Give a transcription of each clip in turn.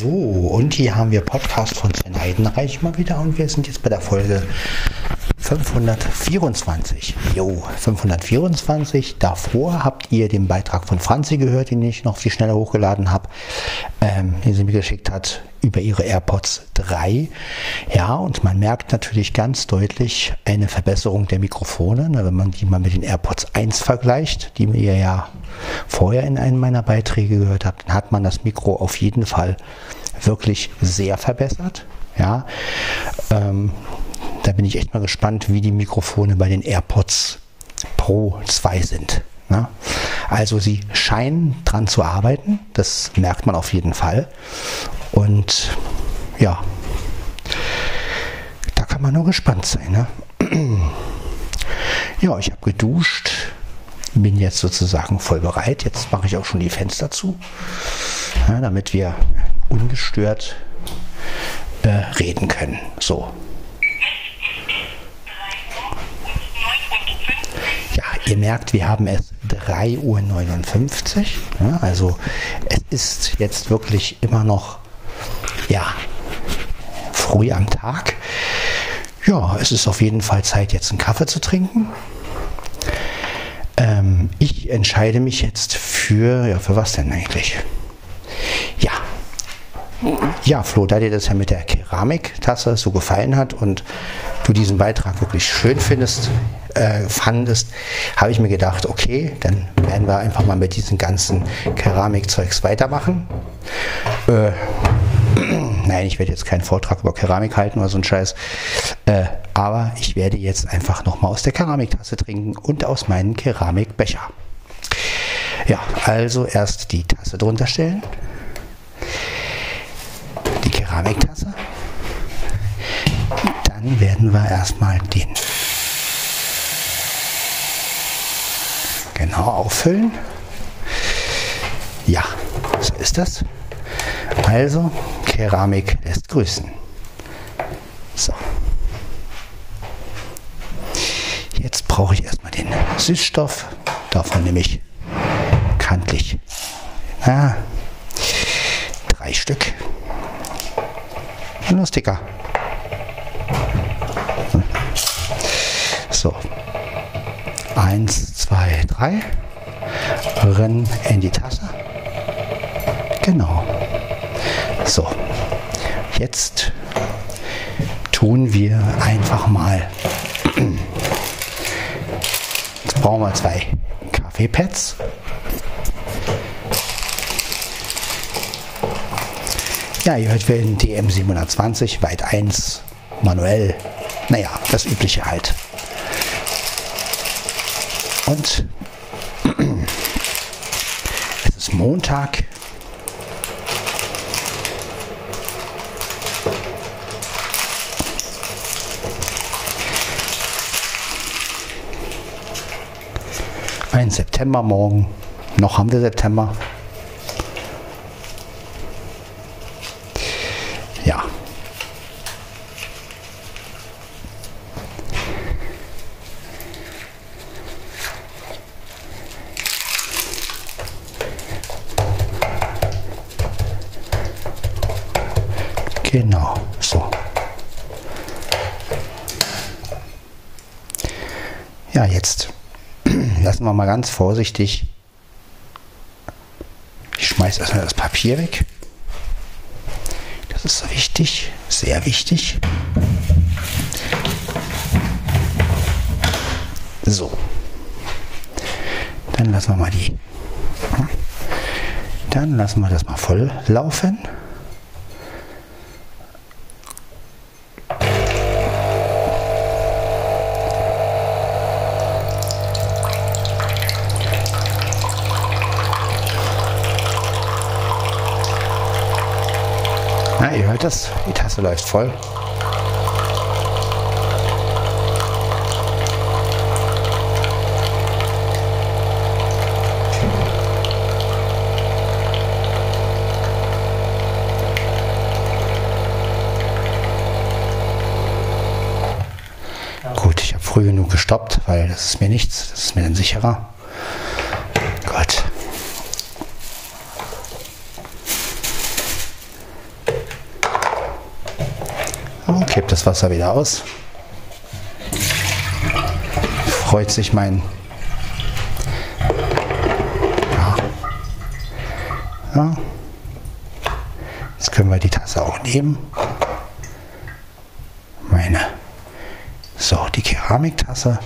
So, und hier haben wir Podcast von Sven Heidenreich mal wieder und wir sind jetzt bei der Folge 524. Jo, 524. Davor habt ihr den Beitrag von Franzi gehört, den ich noch viel schneller hochgeladen habe, ähm, den sie mir geschickt hat über ihre AirPods 3. Ja, und man merkt natürlich ganz deutlich eine Verbesserung der Mikrofone, ne, wenn man die mal mit den AirPods 1 vergleicht, die ihr ja vorher in einem meiner Beiträge gehört habt, dann hat man das Mikro auf jeden Fall wirklich sehr verbessert. Ja, ähm, da bin ich echt mal gespannt, wie die Mikrofone bei den AirPods Pro 2 sind. Ne? Also sie scheinen dran zu arbeiten, das merkt man auf jeden Fall. Und ja, da kann man nur gespannt sein. Ne? Ja, ich habe geduscht, bin jetzt sozusagen voll bereit. Jetzt mache ich auch schon die Fenster zu, ja, damit wir ungestört äh, reden können. So. Ja, ihr merkt, wir haben es 3.59 Uhr. Ja, also es ist jetzt wirklich immer noch ja, früh am Tag. Ja, es ist auf jeden Fall Zeit, jetzt einen Kaffee zu trinken. Ähm, ich entscheide mich jetzt für, ja, für was denn eigentlich? Ja. Ja, Flo, da dir das ja mit der Keramiktasse so gefallen hat und du diesen Beitrag wirklich schön findest, äh, fandest, habe ich mir gedacht, okay, dann werden wir einfach mal mit diesen ganzen Keramikzeugs weitermachen. Äh, Nein, ich werde jetzt keinen Vortrag über Keramik halten oder so ein Scheiß. Äh, aber ich werde jetzt einfach nochmal aus der Keramiktasse trinken und aus meinem Keramikbecher. Ja, also erst die Tasse drunter stellen. Die Keramiktasse. Dann werden wir erstmal den genau auffüllen. Ja, so ist das. Also, Keramik lässt grüßen. So. Jetzt brauche ich erstmal den Süßstoff. Davon nehme ich kantlich na, drei Stück. Lustiger. So. Eins, zwei, drei. Rennen in die Tasse. Genau. So, jetzt tun wir einfach mal. Jetzt brauchen wir zwei Kaffeepads. Ja, ihr hört wir in DM720, Weit 1, manuell. Naja, das übliche halt. Und es ist Montag, 1. September morgen. Noch haben wir September. Ja. Genau, so. Ja, jetzt lassen wir mal ganz vorsichtig. Ich schmeiße erstmal das Papier weg. Das ist wichtig, sehr wichtig. So. Dann lassen wir mal die. Dann lassen wir das mal voll laufen. Hört das, die Tasse läuft voll. Gut, ich habe früh genug gestoppt, weil das ist mir nichts, das ist mir dann sicherer. Gut. Kippt das Wasser wieder aus. Freut sich mein ja. ja. Jetzt können wir die Tasse auch nehmen. Meine so die Keramiktasse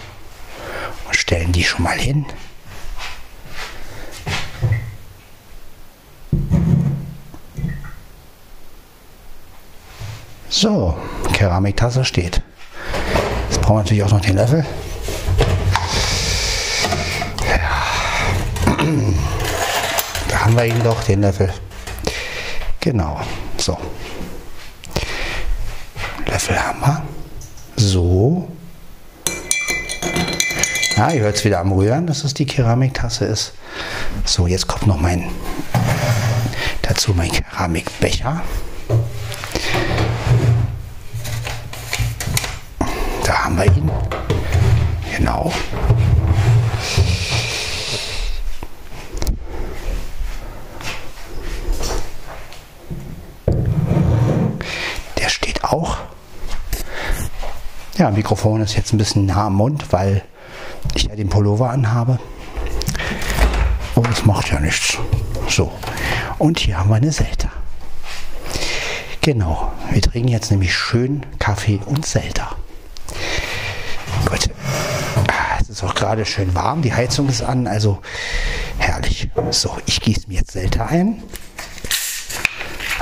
und stellen die schon mal hin. Keramiktasse steht. Jetzt brauchen wir natürlich auch noch den Löffel. Ja. Da haben wir ihn doch, den Löffel. Genau, so. Löffel haben wir. So. Ja, ihr hört es wieder am Rühren, dass es die Keramiktasse ist. So, jetzt kommt noch mein dazu mein Keramikbecher. haben wir ihn. Genau. Der steht auch. Ja, Mikrofon ist jetzt ein bisschen nah am Mund, weil ich ja den Pullover anhabe. Oh, das macht ja nichts. So. Und hier haben wir eine Selter. Genau. Wir trinken jetzt nämlich schön Kaffee und Selter. Gut. Ah, es ist auch gerade schön warm, die Heizung ist an, also herrlich. So, ich gieße mir jetzt Selter ein.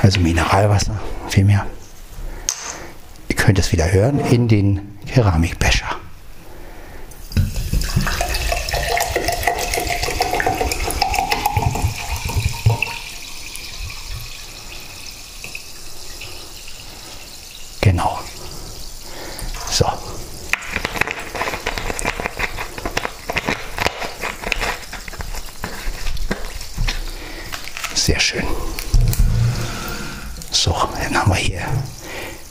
Also Mineralwasser, vielmehr. Ihr könnt es wieder hören in den Keramikbecher. Genau. So. Sehr schön. So, dann haben wir hier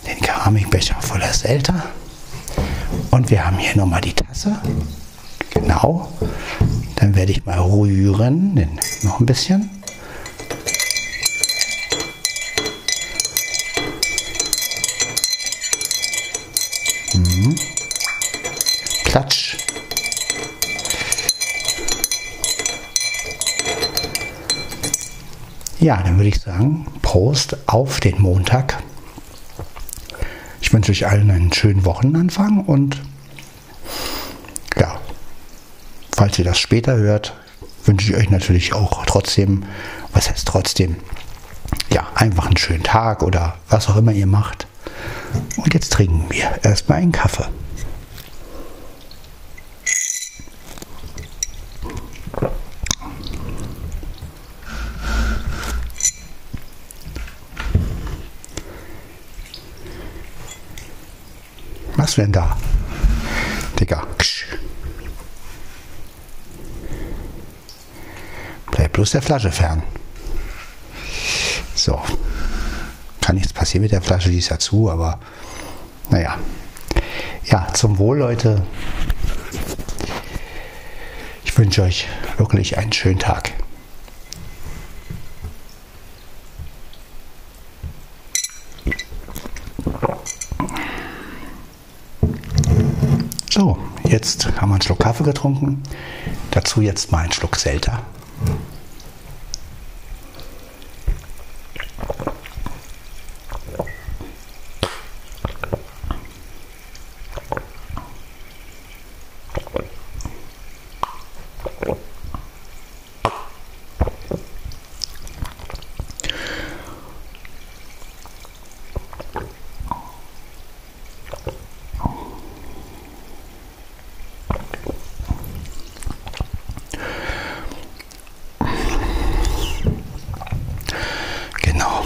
den Keramikbecher voller Selter. Und wir haben hier nochmal die Tasse. Genau. Dann werde ich mal rühren, denn noch ein bisschen. Mhm. Klatsch. Ja, dann würde ich sagen, Prost auf den Montag. Ich wünsche euch allen einen schönen Wochenanfang und ja, falls ihr das später hört, wünsche ich euch natürlich auch trotzdem, was heißt trotzdem, ja, einfach einen schönen Tag oder was auch immer ihr macht. Und jetzt trinken wir erstmal einen Kaffee. Was denn da? Digga. Bleib bloß der Flasche fern. So. Kann nichts passieren mit der Flasche, die ist ja zu, aber naja. Ja, zum Wohl, Leute. Ich wünsche euch wirklich einen schönen Tag. So, jetzt haben wir einen Schluck Kaffee getrunken. Dazu jetzt mal einen Schluck Selter. Genau.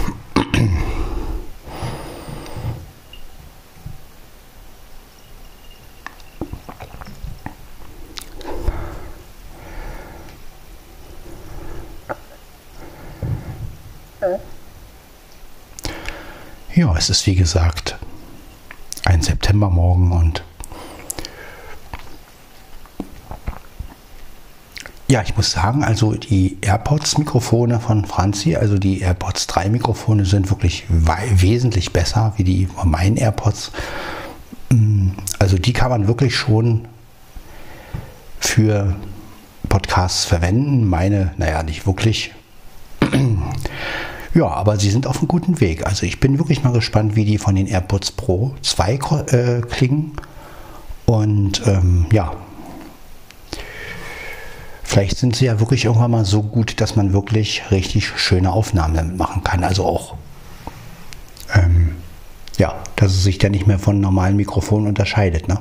Ja, es ist wie gesagt ein Septembermorgen und ja, ich muss sagen, also die AirPods-Mikrofone von Franzi, also die AirPods 3 Mikrofone sind wirklich wesentlich besser wie die von meinen AirPods. Mm, also die kann man wirklich schon für Podcasts verwenden. Meine, naja, nicht wirklich. Ja, aber sie sind auf einem guten Weg. Also ich bin wirklich mal gespannt, wie die von den AirPods Pro 2 äh, klingen. Und ähm, ja, vielleicht sind sie ja wirklich irgendwann mal so gut, dass man wirklich richtig schöne Aufnahmen damit machen kann. Also auch, ähm, ja, dass es sich dann nicht mehr von normalen Mikrofonen unterscheidet. Ne?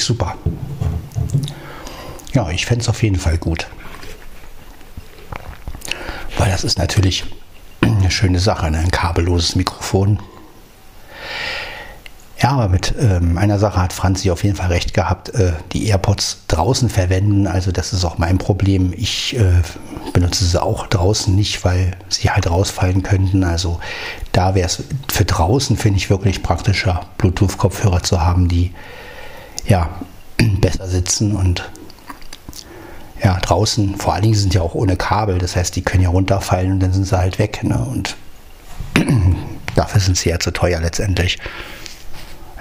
Wirklich super. Ja, ich fände es auf jeden Fall gut. Weil das ist natürlich eine schöne Sache, ne? ein kabelloses Mikrofon. Ja, aber mit ähm, einer Sache hat Franzi auf jeden Fall recht gehabt. Äh, die AirPods draußen verwenden, also das ist auch mein Problem. Ich äh, benutze sie auch draußen nicht, weil sie halt rausfallen könnten. Also da wäre es für draußen, finde ich, wirklich praktischer, Bluetooth-Kopfhörer zu haben, die ja, besser sitzen und ja, draußen, vor allen Dingen sind ja auch ohne Kabel, das heißt, die können ja runterfallen und dann sind sie halt weg. Ne? Und dafür sind sie ja zu teuer letztendlich.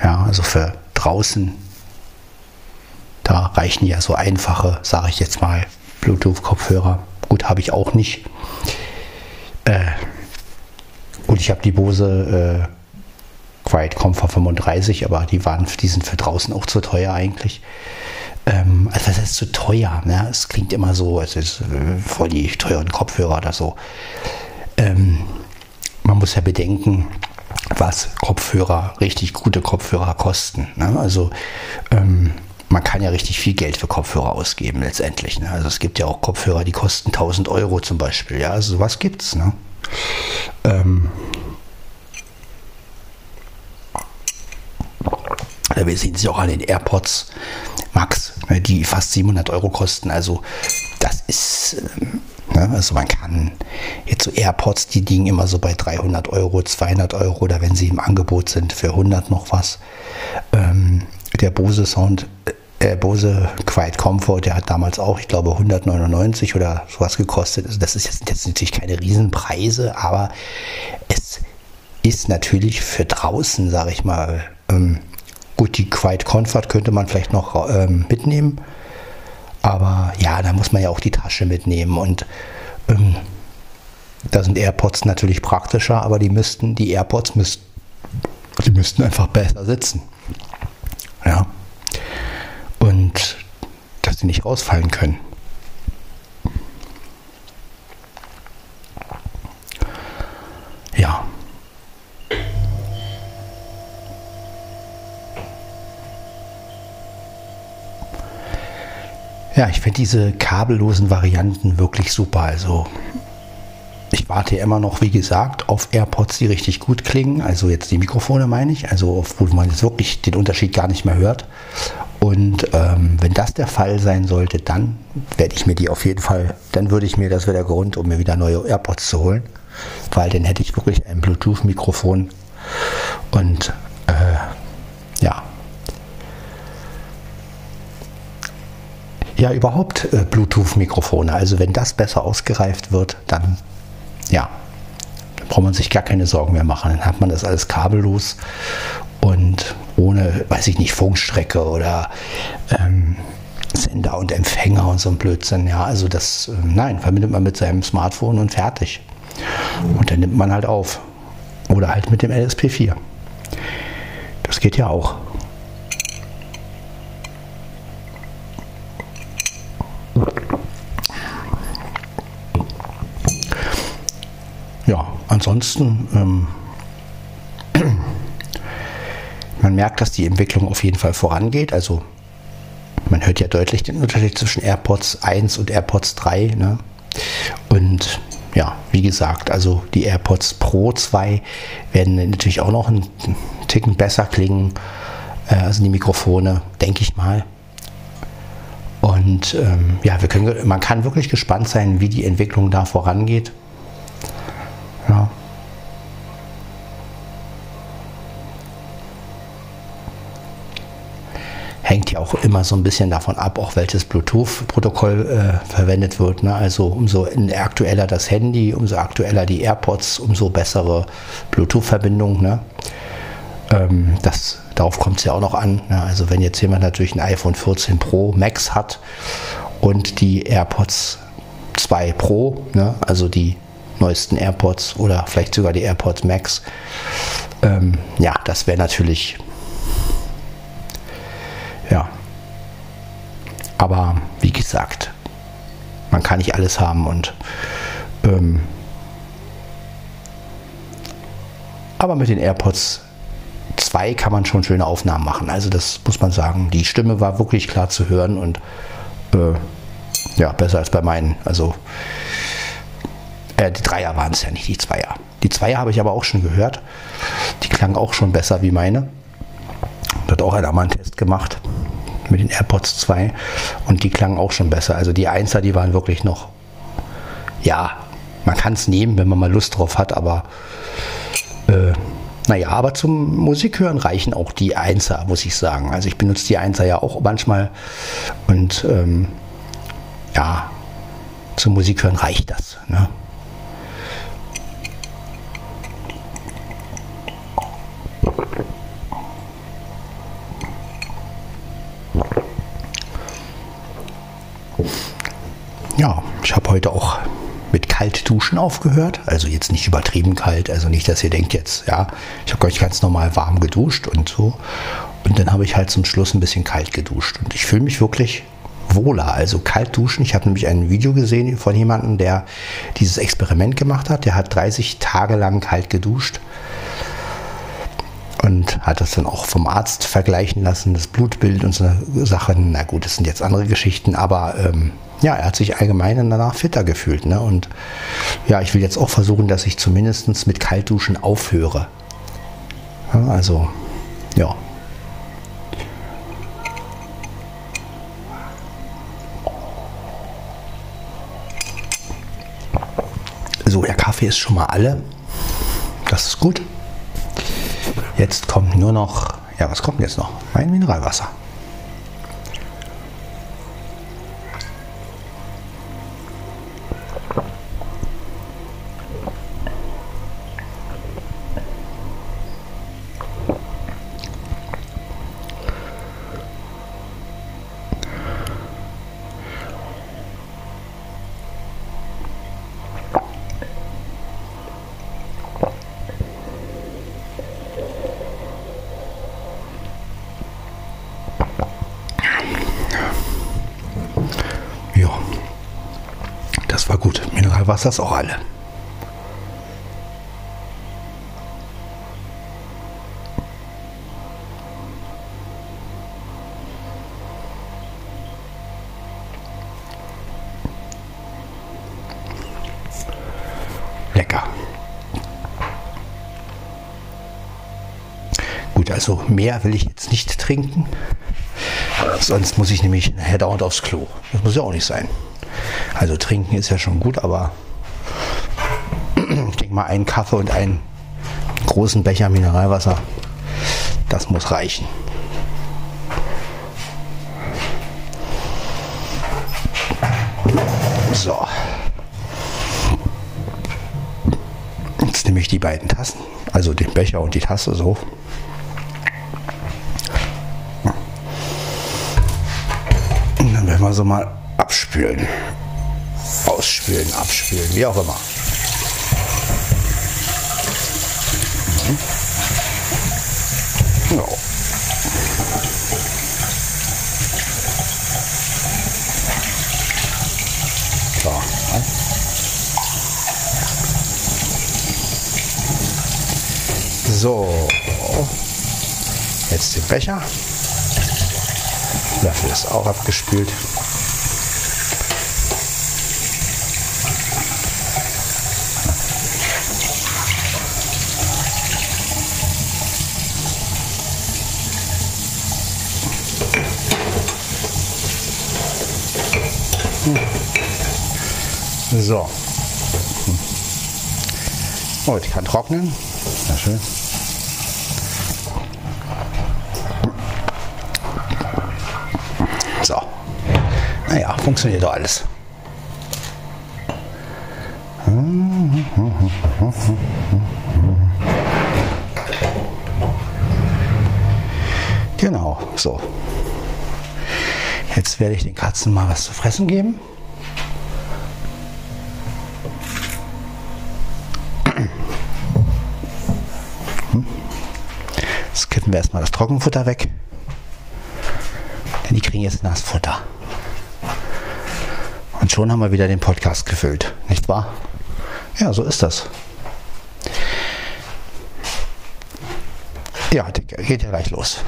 Ja, also für draußen, da reichen ja so einfache, sage ich jetzt mal, Bluetooth-Kopfhörer. Gut, habe ich auch nicht. Äh, gut, ich habe die Bose äh, Quiet Comfort 35, aber die waren, die sind für draußen auch zu teuer eigentlich. Ähm, also das ist zu teuer. Ne? Es klingt immer so, es ist äh, voll die teuren Kopfhörer oder so. Ähm, man muss ja bedenken, was Kopfhörer, richtig gute Kopfhörer kosten. Ne? Also ähm, man kann ja richtig viel Geld für Kopfhörer ausgeben letztendlich. Ne? Also es gibt ja auch Kopfhörer, die kosten 1000 Euro zum Beispiel. Ja, also sowas gibt's. Ne? Ähm, wir sehen sie auch an den AirPods Max, ne, die fast 700 Euro kosten. Also das ist, ähm, ne, also man kann jetzt so AirPods, die liegen immer so bei 300 Euro, 200 Euro oder wenn sie im Angebot sind für 100 noch was. Ähm, der Bose Sound, äh, Bose Quiet Comfort, der hat damals auch, ich glaube, 199 oder sowas gekostet. Also das ist jetzt, jetzt natürlich keine Riesenpreise, aber es ist natürlich für draußen, sage ich mal, ähm, Gut, die Quiet Comfort könnte man vielleicht noch ähm, mitnehmen. Aber ja, da muss man ja auch die Tasche mitnehmen. Und ähm, da sind AirPods natürlich praktischer, aber die müssten, die AirPods müssten, die müssten einfach besser sitzen. Ja. Und dass sie nicht rausfallen können. Ja. Ja, ich finde diese kabellosen Varianten wirklich super. Also ich warte immer noch, wie gesagt, auf AirPods, die richtig gut klingen. Also jetzt die Mikrofone meine ich, also wo man jetzt wirklich den Unterschied gar nicht mehr hört. Und ähm, wenn das der Fall sein sollte, dann werde ich mir die auf jeden Fall, dann würde ich mir, das wäre der Grund, um mir wieder neue AirPods zu holen, weil dann hätte ich wirklich ein Bluetooth-Mikrofon und äh, ja, ja überhaupt äh, Bluetooth-Mikrofone. Also wenn das besser ausgereift wird, dann ja, dann braucht man sich gar keine Sorgen mehr machen. Dann hat man das alles kabellos und ohne, weiß ich nicht, Funkstrecke oder ähm, Sender und Empfänger und so ein Blödsinn. Ja, also das, äh, nein, verbindet man mit seinem Smartphone und fertig. Und dann nimmt man halt auf. Oder halt mit dem LSP4. Das geht ja auch. Ansonsten, ähm, man merkt, dass die Entwicklung auf jeden Fall vorangeht. Also man hört ja deutlich den Unterschied zwischen AirPods 1 und AirPods 3. Ne? Und ja, wie gesagt, also die AirPods Pro 2 werden natürlich auch noch einen Ticken besser klingen. Äh, also die Mikrofone, denke ich mal. Und ähm, ja, wir können, man kann wirklich gespannt sein, wie die Entwicklung da vorangeht. Ja. hängt ja auch immer so ein bisschen davon ab, auch welches Bluetooth-Protokoll äh, verwendet wird. Ne? Also umso aktueller das Handy, umso aktueller die AirPods, umso bessere Bluetooth-Verbindung. Ne? Ähm, das, darauf kommt es ja auch noch an. Ne? Also wenn jetzt jemand natürlich ein iPhone 14 Pro Max hat und die AirPods 2 Pro, ne? also die neuesten AirPods oder vielleicht sogar die AirPods Max, ähm, ja, das wäre natürlich ja. Aber wie gesagt, man kann nicht alles haben und ähm, aber mit den AirPods 2 kann man schon schöne Aufnahmen machen. Also das muss man sagen. Die Stimme war wirklich klar zu hören und äh, ja, besser als bei meinen. Also äh, die Dreier waren es ja nicht, die Zweier. Die Zweier habe ich aber auch schon gehört. Die klangen auch schon besser wie meine. Da hat auch einer mal einen Test gemacht mit den AirPods 2 und die klangen auch schon besser. Also die Einser, die waren wirklich noch, ja, man kann es nehmen, wenn man mal Lust drauf hat, aber äh, naja, aber zum Musikhören reichen auch die Einser, muss ich sagen. Also ich benutze die Einser ja auch manchmal und ähm, ja, zum Musikhören reicht das. Ne? Ich habe heute auch mit Kaltduschen aufgehört. Also jetzt nicht übertrieben kalt, also nicht, dass ihr denkt jetzt, ja, ich habe euch ganz normal warm geduscht und so. Und dann habe ich halt zum Schluss ein bisschen kalt geduscht. Und ich fühle mich wirklich wohler. Also kalt duschen. Ich habe nämlich ein Video gesehen von jemandem, der dieses Experiment gemacht hat. Der hat 30 Tage lang kalt geduscht und hat das dann auch vom Arzt vergleichen lassen, das Blutbild und so Sachen. Na gut, das sind jetzt andere Geschichten, aber ähm, ja, er hat sich allgemein danach fitter gefühlt. Ne? Und ja, ich will jetzt auch versuchen, dass ich zumindest mit Kaltduschen aufhöre. Ja, also, ja. So, der Kaffee ist schon mal alle. Das ist gut. Jetzt kommt nur noch, ja, was kommt jetzt noch? Mein Mineralwasser. Es das auch alle. Lecker. Gut, also mehr will ich jetzt nicht trinken. Sonst muss ich nämlich nachher dauernd aufs Klo. Das muss ja auch nicht sein. Also trinken ist ja schon gut, aber ich denke mal, einen Kaffee und einen großen Becher Mineralwasser, das muss reichen. So. Jetzt nehme ich die beiden Tassen, also den Becher und die Tasse so. Und dann werden wir so mal abspülen ausspülen, abspülen, wie auch immer. So, jetzt den Becher. Löffel ist auch abgespült. So. Hm. Oh, die kann trocknen. Sehr schön. Funktioniert doch alles. Genau, so. Jetzt werde ich den Katzen mal was zu fressen geben. Jetzt kippen wir erstmal das Trockenfutter weg. Denn die kriegen jetzt Nassfutter. Und schon haben wir wieder den Podcast gefüllt, nicht wahr? Ja, so ist das. Ja, geht ja gleich los.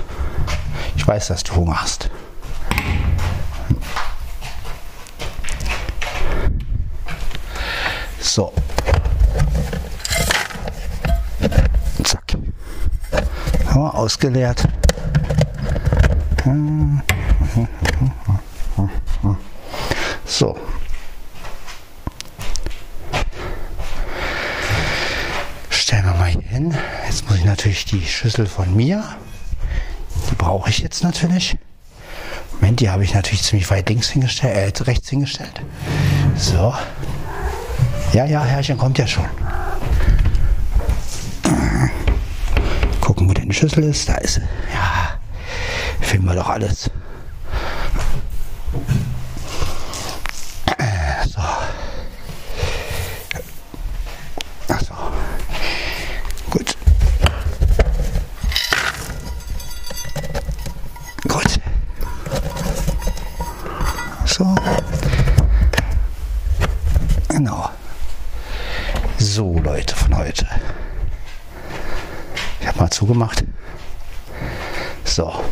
Ich weiß, dass du Hunger hast. So. Zack. Haben wir ausgeleert. So. Stellen wir mal hier hin. Jetzt muss ich natürlich die Schüssel von mir. Die brauche ich jetzt natürlich. Moment, die habe ich natürlich ziemlich weit links hingestellt, äh, rechts hingestellt. So. Ja, ja, Herrchen kommt ja schon. Gucken, wo denn die Schüssel ist. Da ist sie. Ja, finden wir doch alles. Zugemacht. So.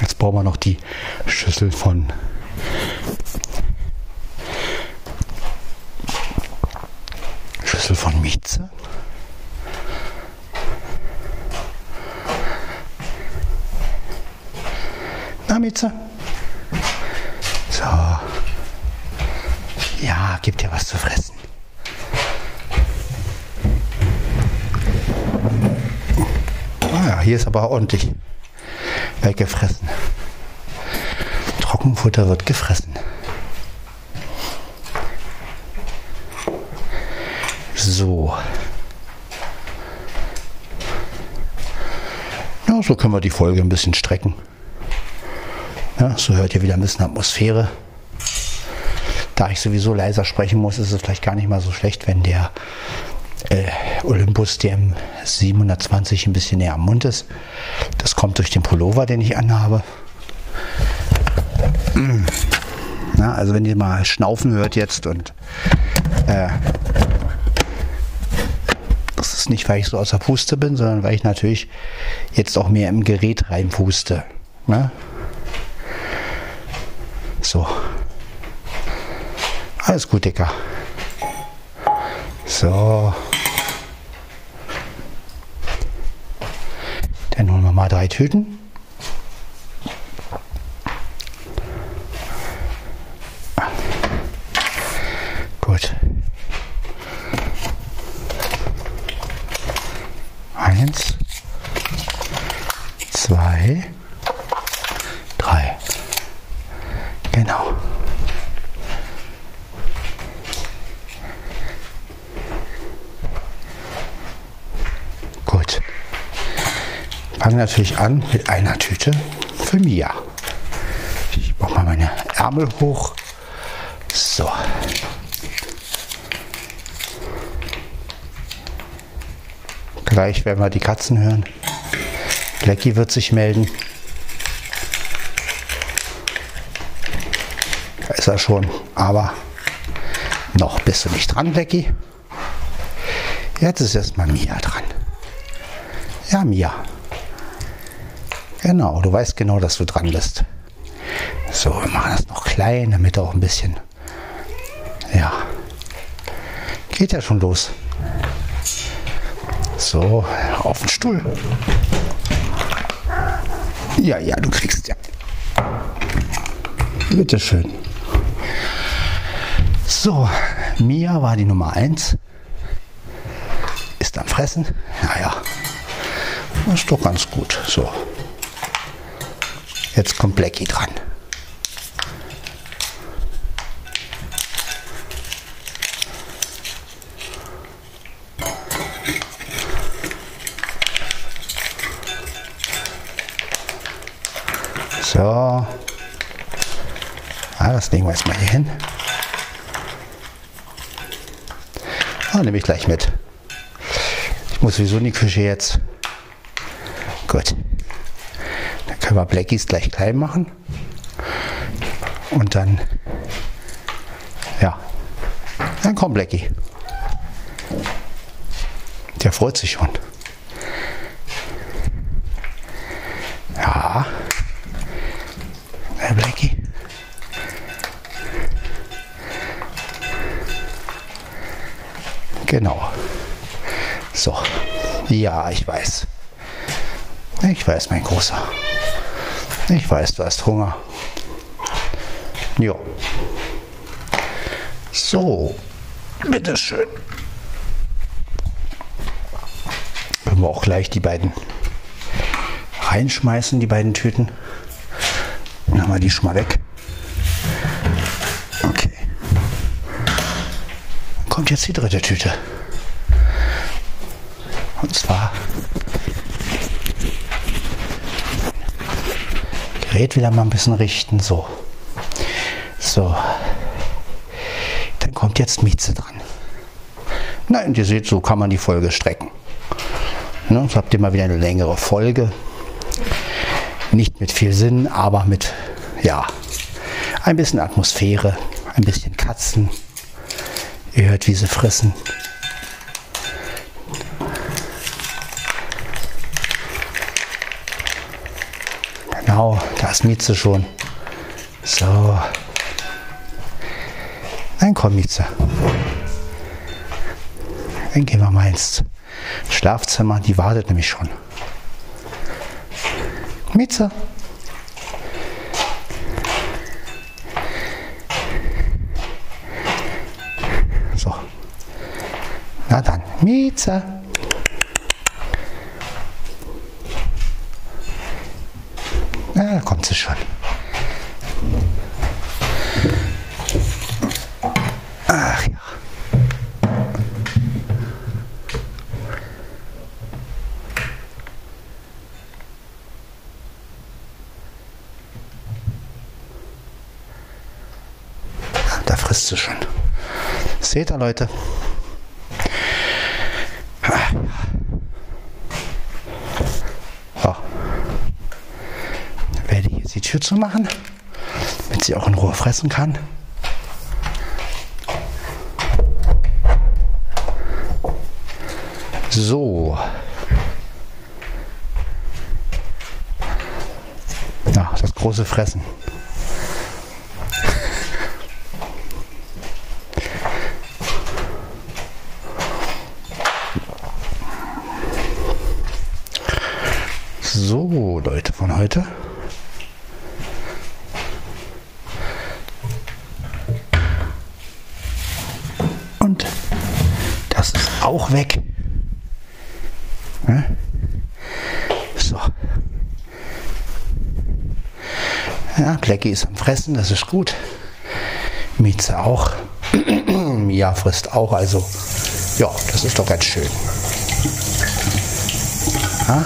Jetzt brauchen wir noch die Schüssel von Schüssel von Mieze. Na, Mieze? So. Ja, gibt dir was zu fressen. Hier ist aber ordentlich weggefressen. Trockenfutter wird gefressen. So. Ja, so können wir die Folge ein bisschen strecken. Ja, so hört ihr wieder ein bisschen Atmosphäre. Da ich sowieso leiser sprechen muss, ist es vielleicht gar nicht mal so schlecht, wenn der äh, Olympus DM 720 ein bisschen näher am Mund ist. Das kommt durch den Pullover, den ich anhabe. Na, also wenn ihr mal Schnaufen hört jetzt und äh, das ist nicht, weil ich so außer Puste bin, sondern weil ich natürlich jetzt auch mehr im Gerät reinpuste. Ne? So. Alles gut, Dicker. So. Dann holen wir mal drei Tüten. Gut. Eins, zwei, drei. Genau. fange natürlich an mit einer Tüte für Mia. Ich mache mal meine Ärmel hoch. So. Gleich werden wir die Katzen hören. Blackie wird sich melden. Da ist er schon, aber noch bist du nicht dran, Blackie. Jetzt ist erstmal Mia dran. Ja, Mia. Genau, du weißt genau, dass du dran bist. So, wir machen das noch klein, damit auch ein bisschen. Ja. Geht ja schon los. So, auf den Stuhl. Ja, ja, du kriegst ja. Bitteschön. So, Mia war die Nummer 1. Ist am Fressen. Naja, ist doch ganz gut. So. Jetzt kommt Blackie dran. So. Ah, das legen wir jetzt mal hier hin. Ah, nehme ich gleich mit. Ich muss sowieso in die Küche jetzt. Gut. Können wir Blackies gleich klein machen. Und dann, ja, dann kommt Blackie. Der freut sich schon. Ja. Herr Blackie. Genau. So. Ja, ich weiß. Ich weiß, mein Großer. Ich weiß, du hast Hunger. Jo. So. Bitteschön. Können wir auch gleich die beiden reinschmeißen, die beiden Tüten. Dann haben wir die schon mal weg. Okay. Kommt jetzt die dritte Tüte. Und zwar Gerät wieder mal ein bisschen richten. So. So. Dann kommt jetzt Mieze dran. Und ihr seht, so kann man die Folge strecken. Ne, so habt ihr mal wieder eine längere Folge. Nicht mit viel Sinn, aber mit, ja, ein bisschen Atmosphäre, ein bisschen Katzen. Ihr hört, wie sie fressen. Mieze schon. So. Dann komm, Mieze. Dann gehen wir mal ins Schlafzimmer. Die wartet nämlich schon. Mieze. So. Na dann, Mieze. Na, da kommt sie schon. Ach ja. Da frisst sie schon. Seht ihr, Leute? So. Werde ich jetzt die Tür zu machen, damit sie auch in Ruhe fressen kann. So. Ja, das große Fressen. So, Leute von heute. Und das ist auch weg. Ne? So. Ja, Blackie ist am Fressen, das ist gut. Mieze auch. Mia frisst auch, also ja, das ist doch ganz schön. Ja?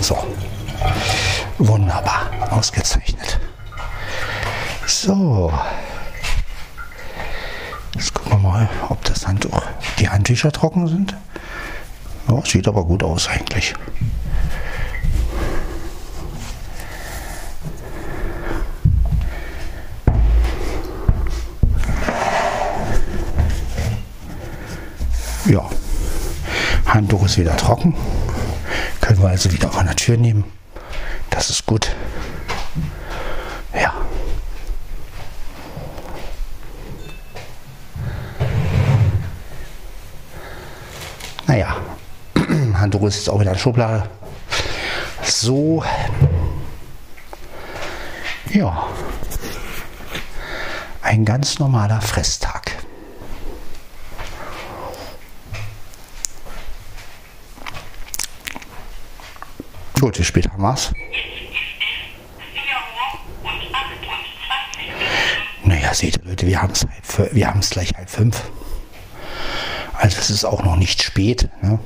So. Wunderbar. Ausgezeichnet. So. Jetzt gucken wir mal, ob das Handtuch, die Handtücher trocken sind. Ja, sieht aber gut aus eigentlich. Ja, Handtuch ist wieder trocken. Können wir also wieder von der Tür nehmen. Das ist gut. Ja. Naja, Handtuch ist jetzt auch wieder in der Schublade. So. Ja, ein ganz normaler Fresstag. Gut, wie spät haben wir es? Naja, seht ihr Leute, wir haben es wir gleich halb fünf. Also es ist auch noch nicht spät. Ne?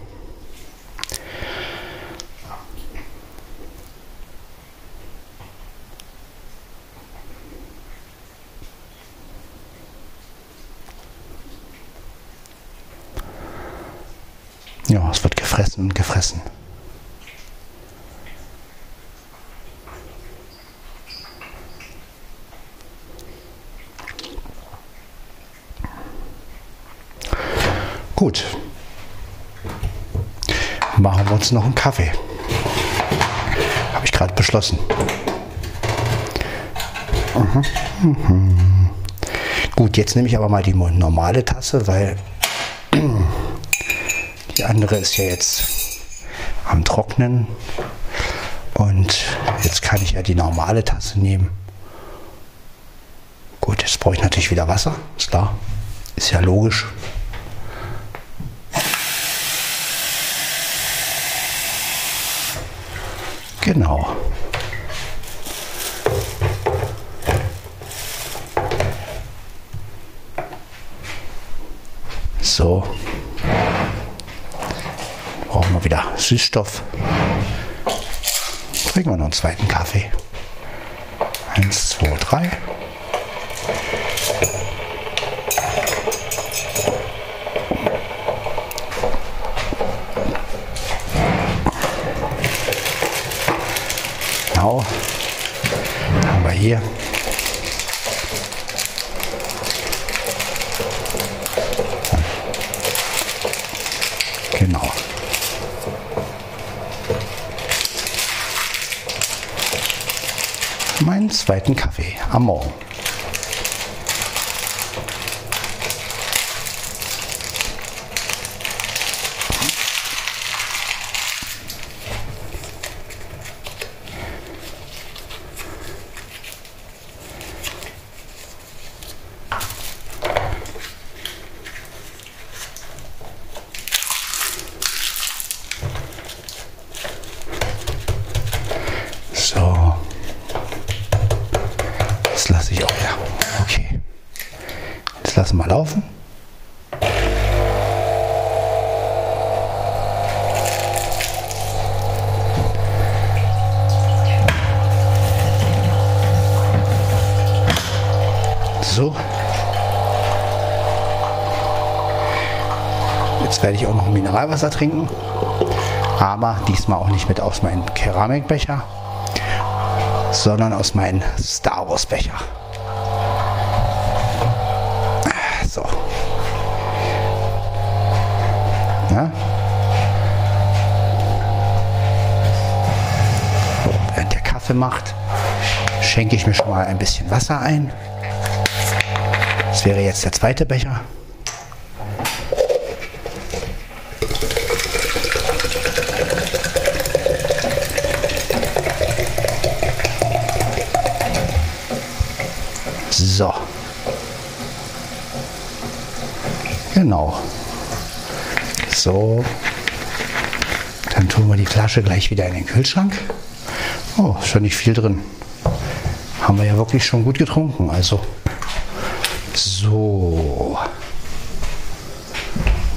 Ja, es wird gefressen und gefressen. Gut. Machen wir uns noch einen Kaffee. Habe ich gerade beschlossen. Mhm. Mhm. Gut, jetzt nehme ich aber mal die normale Tasse, weil die andere ist ja jetzt am Trocknen. Und jetzt kann ich ja die normale Tasse nehmen. Gut, jetzt brauche ich natürlich wieder Wasser, ist klar. Ist ja logisch. Genau. So. Brauchen wir wieder Süßstoff. Trinken wir noch einen zweiten Kaffee. Eins, zwei, drei. Genau. Haben wir hier. Genau. Meinen zweiten Kaffee am Morgen. Lassen wir laufen. So. Jetzt werde ich auch noch Mineralwasser trinken. Aber diesmal auch nicht mit aus meinem Keramikbecher, sondern aus meinem Star Wars Becher. So, während der Kaffee macht, schenke ich mir schon mal ein bisschen Wasser ein. Das wäre jetzt der zweite Becher. So. Genau. So. Dann tun wir die Flasche gleich wieder in den Kühlschrank. Oh, schon nicht viel drin. Haben wir ja wirklich schon gut getrunken. Also. So.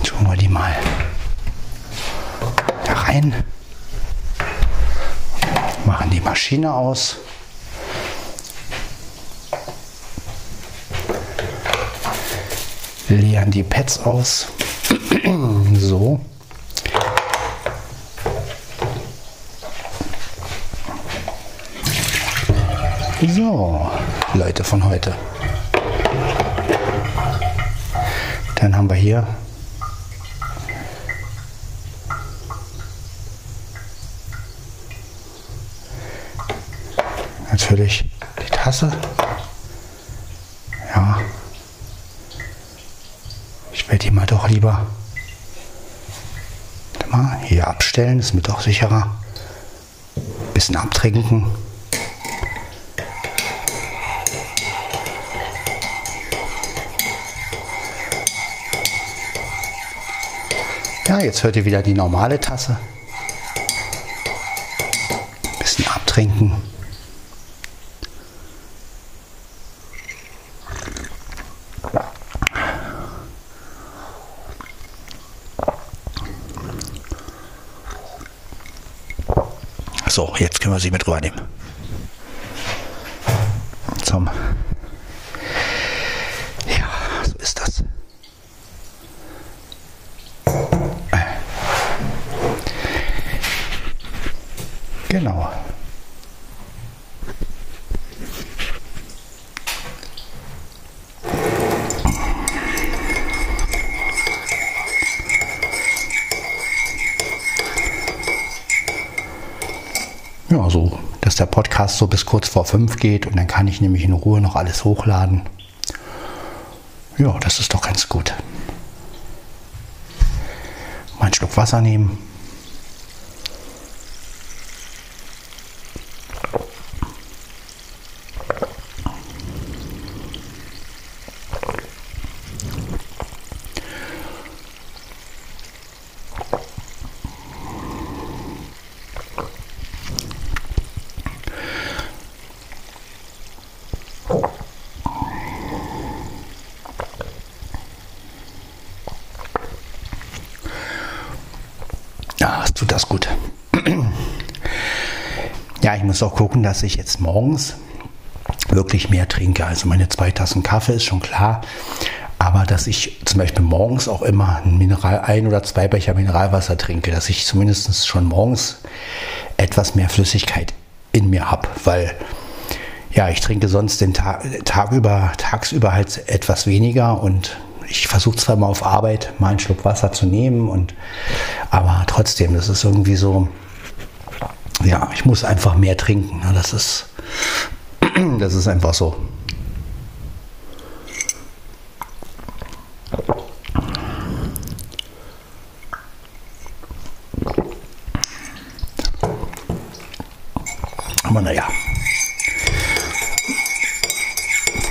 Tun wir die mal da rein. Machen die Maschine aus. leeren die Pads aus. so. So, Leute von heute. Dann haben wir hier natürlich die Tasse. werde die mal doch lieber hier abstellen, ist mit auch sicherer. Bisschen abtrinken. Ja, jetzt hört ihr wieder die normale Tasse. Bisschen abtrinken. Jetzt können wir sie mit rübernehmen. Zum. Ja, so ist das. Genau. Ja, so, dass der Podcast so bis kurz vor fünf geht und dann kann ich nämlich in Ruhe noch alles hochladen. Ja, das ist doch ganz gut. Mal einen Schluck Wasser nehmen. Ja, es tut das gut. Ja, ich muss auch gucken, dass ich jetzt morgens wirklich mehr trinke. Also meine zwei Tassen Kaffee ist schon klar. Aber dass ich zum Beispiel morgens auch immer ein, Mineral, ein oder zwei Becher Mineralwasser trinke, dass ich zumindest schon morgens etwas mehr Flüssigkeit in mir habe, weil ja, ich trinke sonst den Tag, Tag über, tagsüber halt etwas weniger und ich versuche zwar mal auf Arbeit mal einen Schluck Wasser zu nehmen und aber trotzdem, das ist irgendwie so, ja, ich muss einfach mehr trinken. Ne? Das ist, das ist einfach so. Aber naja.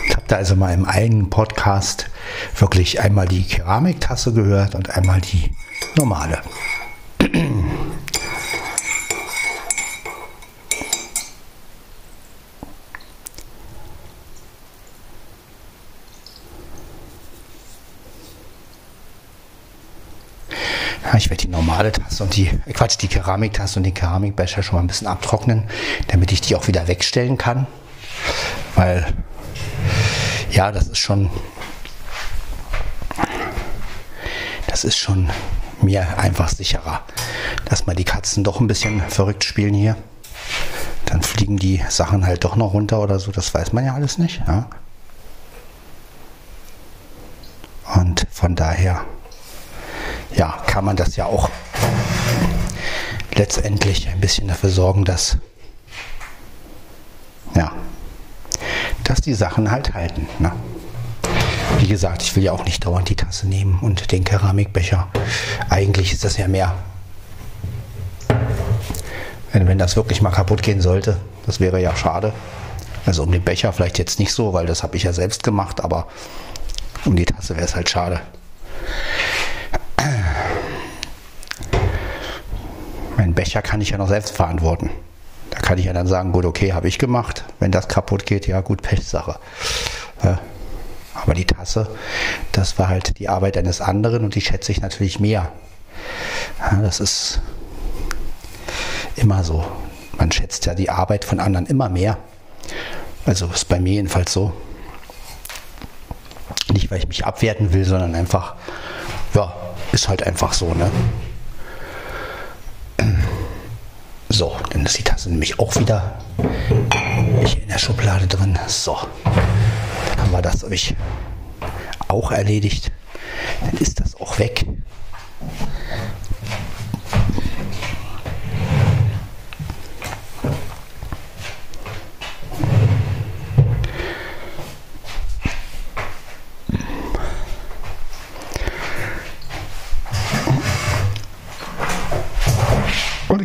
Ich habe da also mal im einen Podcast wirklich einmal die Keramiktasse gehört und einmal die normale. Ich werde die normale Tasse und die, äh, Quatsch, die Keramiktasse und den Keramikbecher schon mal ein bisschen abtrocknen, damit ich die auch wieder wegstellen kann. Weil, ja, das ist schon, das ist schon mir einfach sicherer, dass mal die Katzen doch ein bisschen verrückt spielen hier. Dann fliegen die Sachen halt doch noch runter oder so, das weiß man ja alles nicht. Ja? Und von daher, ja, kann man das ja auch letztendlich ein bisschen dafür sorgen, dass, ja, dass die Sachen halt halten. Ne? Wie gesagt, ich will ja auch nicht dauernd die Tasse nehmen und den Keramikbecher. Eigentlich ist das ja mehr. Wenn, wenn das wirklich mal kaputt gehen sollte, das wäre ja schade. Also um den Becher vielleicht jetzt nicht so, weil das habe ich ja selbst gemacht, aber um die Tasse wäre es halt schade. Mein Becher kann ich ja noch selbst verantworten. Da kann ich ja dann sagen, gut, okay, habe ich gemacht. Wenn das kaputt geht, ja gut, Pechsache. Ja. Aber die Tasse, das war halt die Arbeit eines anderen und die schätze ich natürlich mehr. Ja, das ist immer so. Man schätzt ja die Arbeit von anderen immer mehr. Also ist bei mir jedenfalls so. Nicht, weil ich mich abwerten will, sondern einfach, ja, ist halt einfach so, ne? So, dann ist die Tasse nämlich auch wieder in der Schublade drin. So haben wir das euch auch erledigt. Dann ist das auch weg.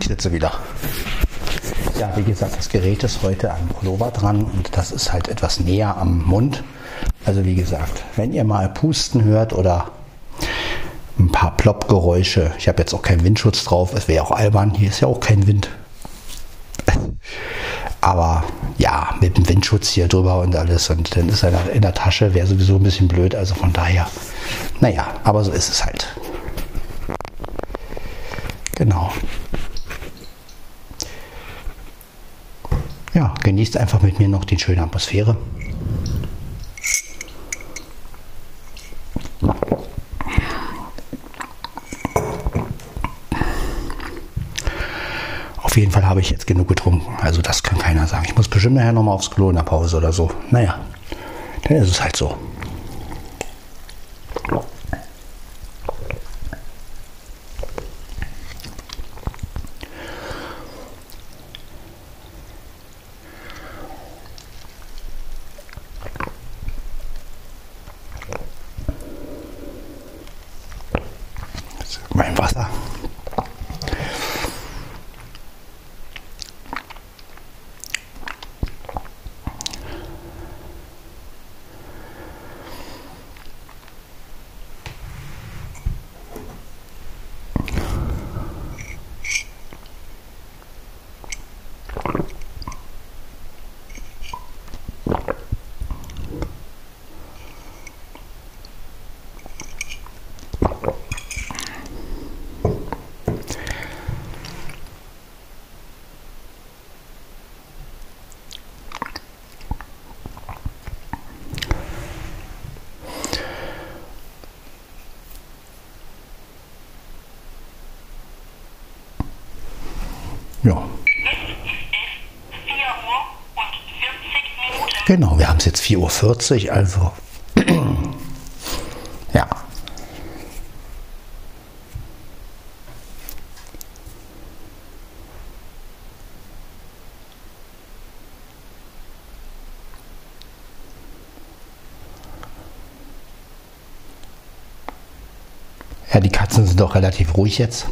Sitze wieder. Ja, wie gesagt, das Gerät ist heute am Pullover dran und das ist halt etwas näher am Mund. Also wie gesagt, wenn ihr mal Pusten hört oder ein paar Plopp-Geräusche. Ich habe jetzt auch keinen Windschutz drauf. Es wäre auch albern. Hier ist ja auch kein Wind. Aber ja, mit dem Windschutz hier drüber und alles und dann ist er in der Tasche, wäre sowieso ein bisschen blöd. Also von daher, naja, aber so ist es halt. Genau. Ja, genießt einfach mit mir noch die schöne Atmosphäre. Auf jeden Fall habe ich jetzt genug getrunken. Also das kann keiner sagen. Ich muss bestimmt nachher nochmal aufs Klo in der Pause oder so. Naja, dann ist es halt so. Mein Wasser. Ja. Genau, wir haben es jetzt 4.40 Uhr, also ja. Ja, die Katzen sind doch relativ ruhig jetzt.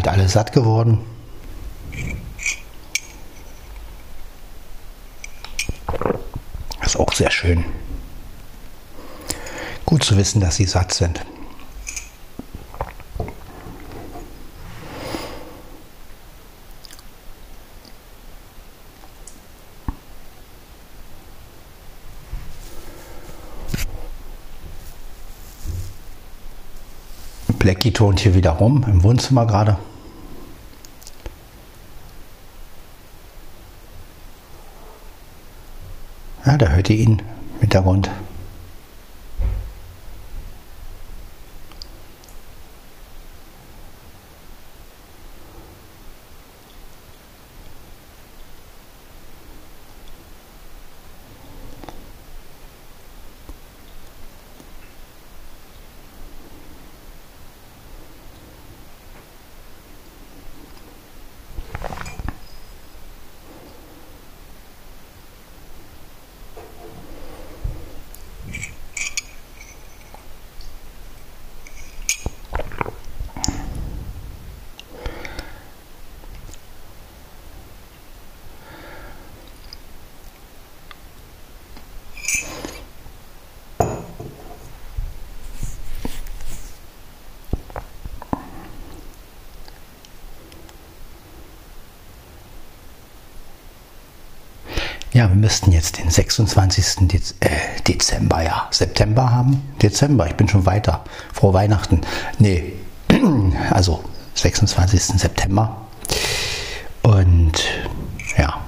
Halt alle satt geworden. Das ist auch sehr schön. Gut zu wissen, dass sie satt sind. Blackie turnt hier wieder rum im Wohnzimmer gerade. Ja, da hört ihr ihn im Hintergrund. Ja, wir müssten jetzt den 26. Dez äh, Dezember, ja, September haben. Dezember, ich bin schon weiter. Frohe Weihnachten. Nee, also 26. September. Und ja.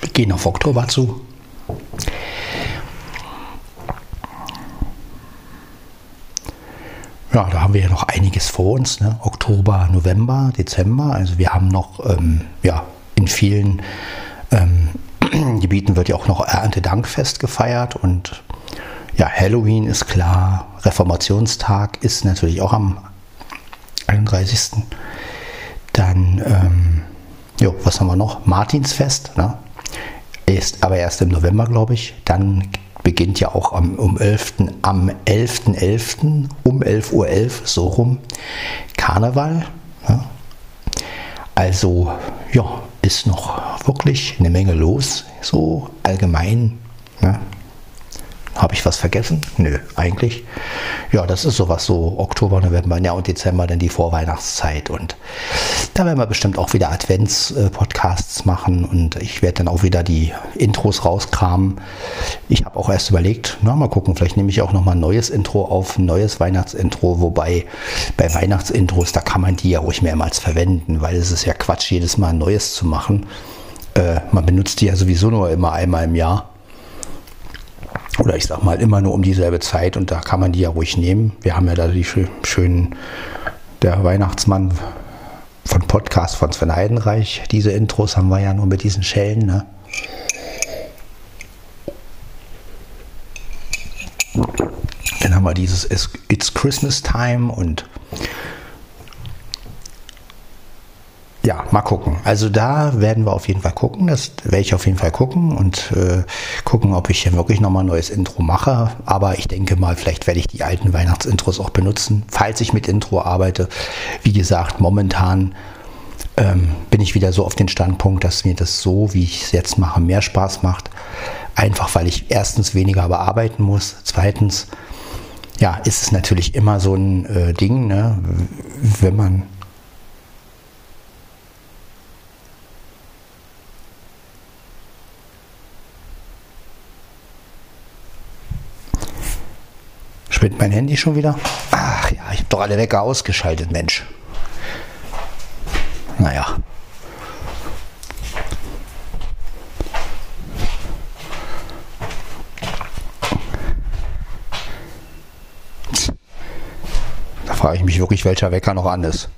Wir gehen auf Oktober zu. Ja, da haben wir ja noch einiges vor uns. Ne? Oktober, November, Dezember. Also wir haben noch, ähm, ja, in vielen ähm, Gebieten wird ja auch noch Erntedankfest gefeiert und ja, Halloween ist klar, Reformationstag ist natürlich auch am 31. Dann, ähm, jo, was haben wir noch? Martinsfest, ne? Ist aber erst im November, glaube ich. Dann beginnt ja auch am, um 11. am 11.11. .11. um 11.11 Uhr, .11, so rum, Karneval. Ja. Also, ja, ist noch wirklich eine Menge los, so allgemein. Ne? Habe ich was vergessen? Nö, eigentlich. Ja, das ist sowas so Oktober, November, ja und Dezember, dann die Vorweihnachtszeit. Und da werden wir bestimmt auch wieder Advents-Podcasts machen und ich werde dann auch wieder die Intros rauskramen. Ich habe auch erst überlegt, na mal gucken, vielleicht nehme ich auch nochmal ein neues Intro auf, ein neues Weihnachtsintro, wobei bei Weihnachtsintros, da kann man die ja ruhig mehrmals verwenden, weil es ist ja Quatsch, jedes Mal ein neues zu machen. Äh, man benutzt die ja sowieso nur immer einmal im Jahr oder ich sag mal immer nur um dieselbe Zeit und da kann man die ja ruhig nehmen. Wir haben ja da die schönen, der Weihnachtsmann von Podcast von Sven Heidenreich. Diese Intros haben wir ja nur mit diesen Schellen. Ne? Dann haben wir dieses It's Christmas Time und ja, mal gucken. Also da werden wir auf jeden Fall gucken. Das werde ich auf jeden Fall gucken und äh, gucken, ob ich hier wirklich nochmal ein neues Intro mache. Aber ich denke mal, vielleicht werde ich die alten Weihnachtsintros auch benutzen, falls ich mit Intro arbeite. Wie gesagt, momentan ähm, bin ich wieder so auf den Standpunkt, dass mir das so, wie ich es jetzt mache, mehr Spaß macht. Einfach weil ich erstens weniger bearbeiten muss. Zweitens, ja, ist es natürlich immer so ein äh, Ding, ne? wenn man Spinnt mein Handy schon wieder? Ach ja, ich habe doch alle Wecker ausgeschaltet, Mensch. Naja. Da frage ich mich wirklich, welcher Wecker noch an ist.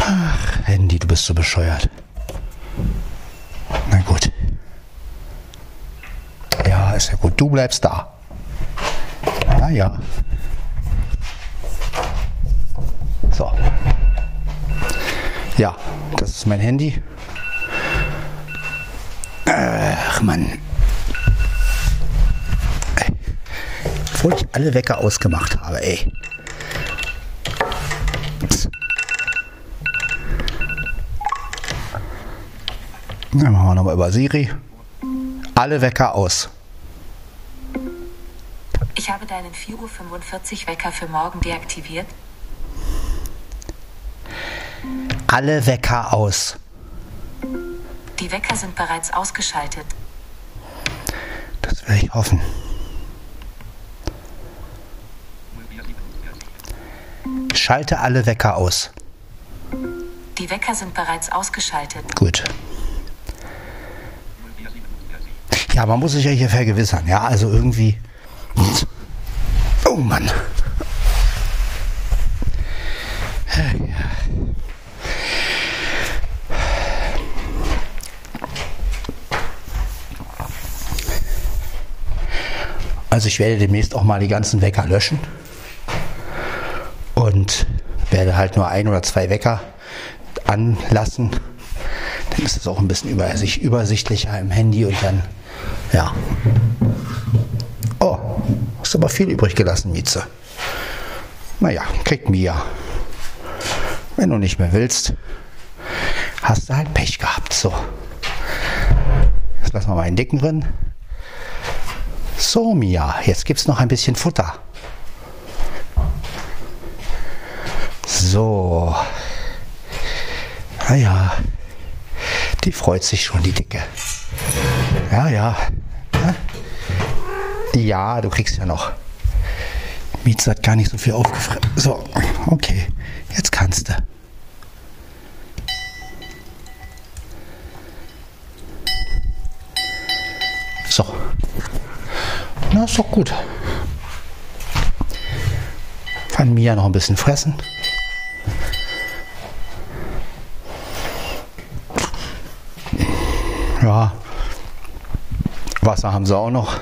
Ach, Handy, du bist so bescheuert. Na gut. Ja, ist ja gut. Du bleibst da. Ja, ja. So. Ja, das ist mein Handy. Ach Mann. Obwohl ich alle Wecker ausgemacht habe, ey. Dann machen wir nochmal über Siri. Alle Wecker aus. Ich habe deinen 4.45 Uhr Wecker für morgen deaktiviert. Alle Wecker aus. Die Wecker sind bereits ausgeschaltet. Das will ich hoffen. Schalte alle Wecker aus. Die Wecker sind bereits ausgeschaltet. Gut. Ja, man muss sich ja hier vergewissern. Ja, also irgendwie. Oh Mann. Also ich werde demnächst auch mal die ganzen Wecker löschen und werde halt nur ein oder zwei Wecker anlassen. Dann ist es auch ein bisschen übersichtlicher im Handy und dann, ja, Hast aber viel übrig gelassen, Mieze. Naja, kriegt Mia. Wenn du nicht mehr willst, hast du halt Pech gehabt. So. Jetzt lassen wir mal einen dicken drin. So, Mia, jetzt gibt es noch ein bisschen Futter. So. Naja, die freut sich schon, die Dicke. Ja. ja. Ja, du kriegst ja noch. Mietz hat gar nicht so viel aufgefressen. So, okay. Jetzt kannst du. So. Na, ist doch gut. Kann Mia noch ein bisschen fressen. Ja. Wasser haben sie auch noch.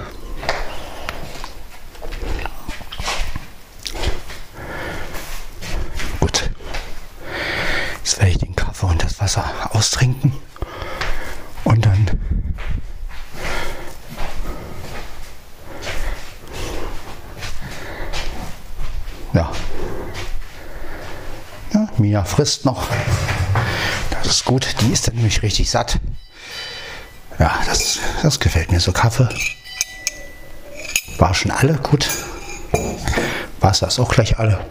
Wasser austrinken und dann Mia frisst noch. das ist gut. Die ist dann nämlich richtig satt. Ja, das, das gefällt mir. So Kaffee. War schon alle gut. Wasser ist auch gleich alle.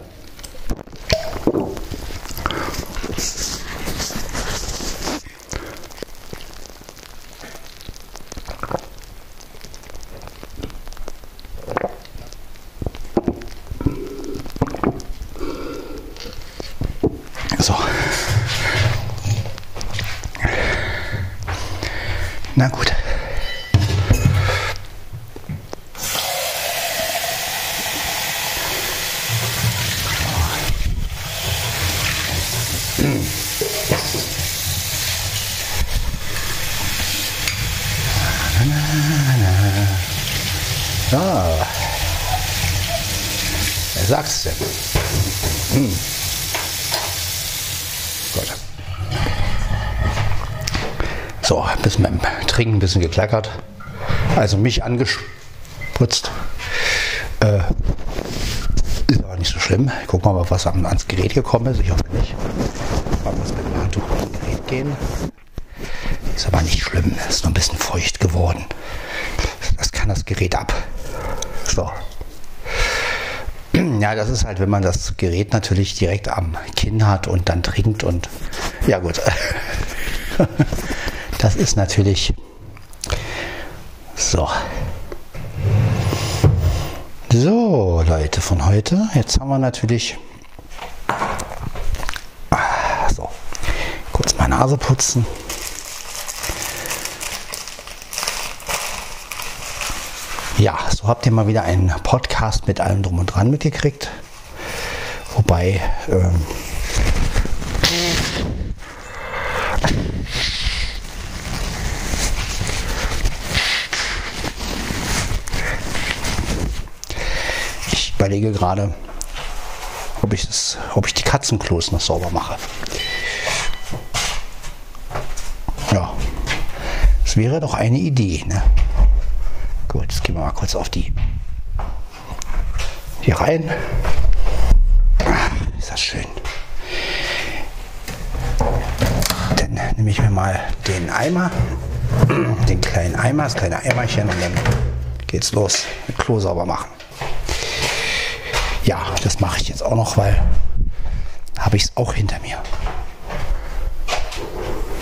So. Na gut. Ja. Wer sagt's denn? Hm. Gott. So, ein bisschen beim Trinken ein bisschen geklackert. Also mich angeputzt. Äh, ist aber nicht so schlimm. Gucken wir mal, was ans Gerät gekommen ist. Ich hoffe nicht. Man muss mit dem Handtuch ans Gerät gehen. Ist aber nicht schlimm. Ist nur ein bisschen feucht geworden. Das kann das Gerät ab. So. Ja, das ist halt, wenn man das Gerät natürlich direkt am Kinn hat und dann trinkt und ja gut. Das ist natürlich so. So, Leute von heute. Jetzt haben wir natürlich ah, so kurz meine Nase putzen. Ja, so habt ihr mal wieder einen Podcast mit allem drum und dran mitgekriegt. Wobei ähm, ich überlege gerade, ob ich, das, ob ich die Katzenklos noch sauber mache. Ja, das wäre doch eine Idee. Ne? Gut, jetzt gehen wir mal kurz auf die hier rein. Ist das schön. Dann nehme ich mir mal den Eimer, den kleinen Eimer, das kleine Eimerchen und dann geht's los mit Klo sauber machen. Ja, das mache ich jetzt auch noch, weil habe ich es auch hinter mir.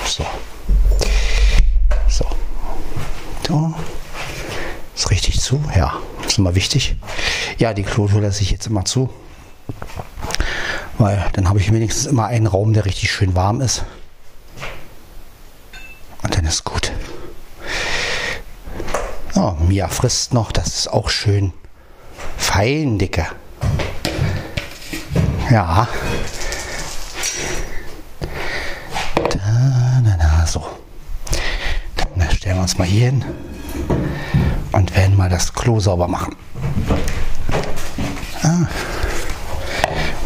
So. So. So. Ist richtig zu? Ja, ist immer wichtig. Ja, die Klotür lasse ich jetzt immer zu. Weil dann habe ich wenigstens immer einen Raum, der richtig schön warm ist. Und dann ist gut. Oh, Mia frisst noch, das ist auch schön. Fein, Dicke. Ja. Da, da, da, so. Dann stellen wir uns mal hier hin und werden mal das Klo sauber machen. Ah,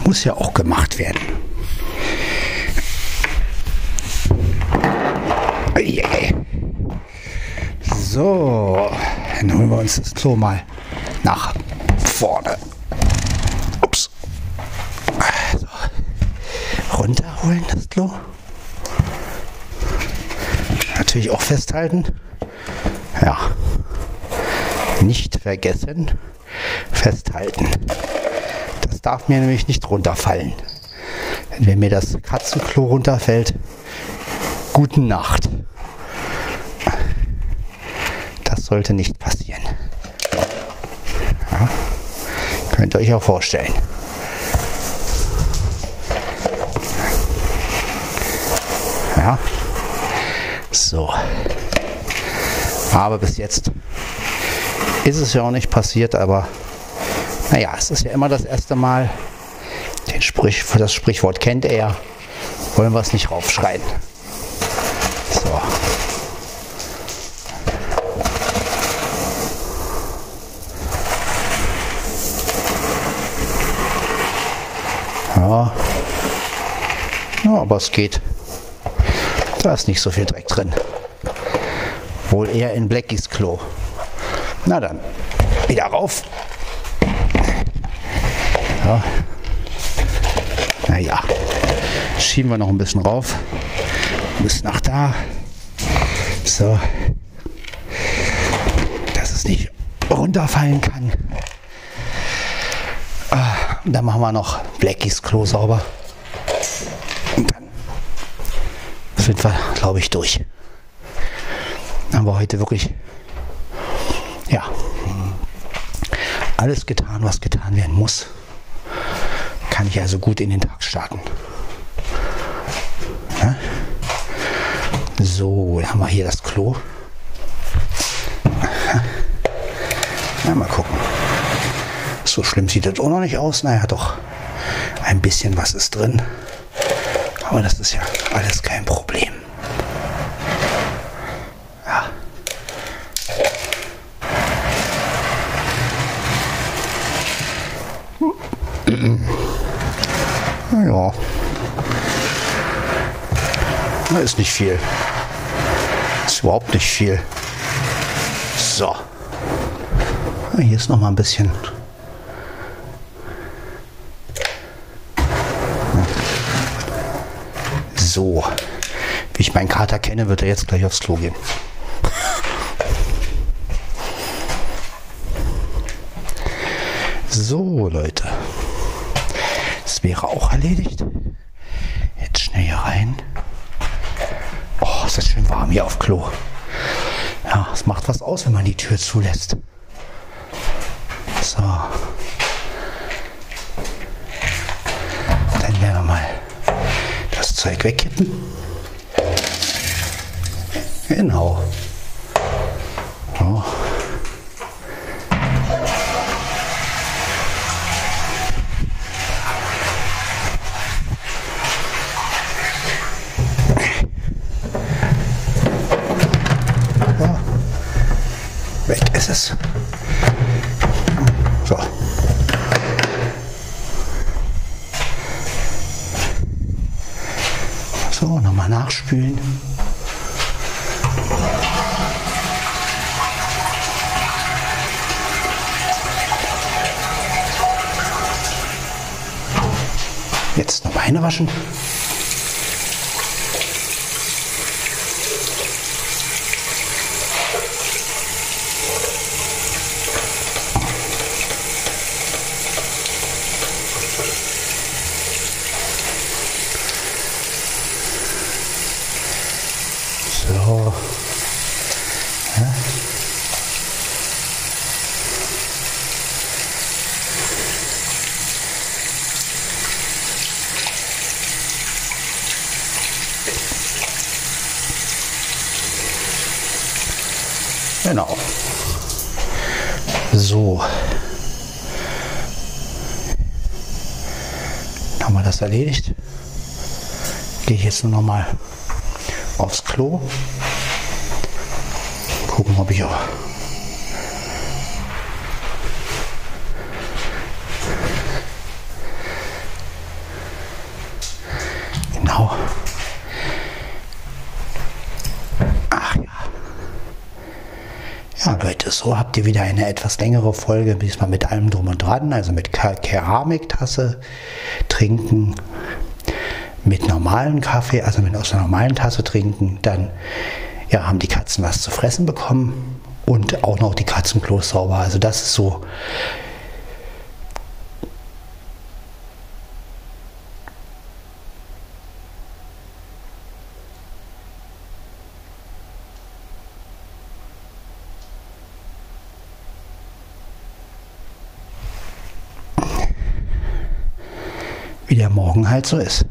muss ja auch gemacht werden. So, dann holen wir uns das Klo mal nach vorne. Ups. So. Runterholen das Klo. Natürlich auch festhalten. Ja. Nicht vergessen, festhalten. Das darf mir nämlich nicht runterfallen. Wenn mir das Katzenklo runterfällt, gute Nacht. Das sollte nicht passieren. Ja. Könnt ihr euch auch vorstellen. Ja. So. Aber bis jetzt ist es ja auch nicht passiert, aber naja, es ist ja immer das erste Mal. Den Sprich, das Sprichwort kennt er. Wollen wir es nicht raufschreien. So. Ja. ja, aber es geht. Da ist nicht so viel Dreck drin. Wohl eher in Blackies Klo. Na dann, wieder rauf. Ja. Naja, schieben wir noch ein bisschen rauf. bis nach da. So. Dass es nicht runterfallen kann. Ah, und dann machen wir noch Blackies Klo sauber. Und dann sind wir, glaube ich, durch. Wir heute wirklich, ja, alles getan, was getan werden muss. Kann ich also gut in den Tag starten. Ja? So, dann haben wir hier das Klo. Na, mal gucken. So schlimm sieht das auch noch nicht aus. Naja, doch. Ein bisschen was ist drin. Aber das ist ja alles kein Problem. Ja. Ja. Da ist nicht viel. Ist überhaupt nicht viel. So. Hier ist noch mal ein bisschen. So. Wie ich meinen Kater kenne, wird er jetzt gleich aufs Klo gehen. So, Leute. Das wäre auch erledigt. Jetzt schnell hier rein. Oh, ist das schön warm hier auf Klo. Ja, es macht was aus, wenn man die Tür zulässt. So. Dann werden wir mal das Zeug wegkippen. Genau. So. Ja. Weg ist es. So. So, nochmal nachspülen. Jetzt noch Beine waschen. So. Ja. Genau. So. Haben wir das erledigt? Gehe ich jetzt nur noch mal aufs Klo. Gucken, ob ich auch. Genau. Ach ja. Ja, Leute, so habt ihr wieder eine etwas längere Folge, diesmal mit allem drum und dran, also mit Ke- Keramiktasse, Trinken, mit normalen Kaffee, also mit aus einer normalen Tasse trinken, dann ja, haben die Katzen was zu fressen bekommen und auch noch die Katzenklos sauber. Also das ist so. Wie der Morgen halt so ist.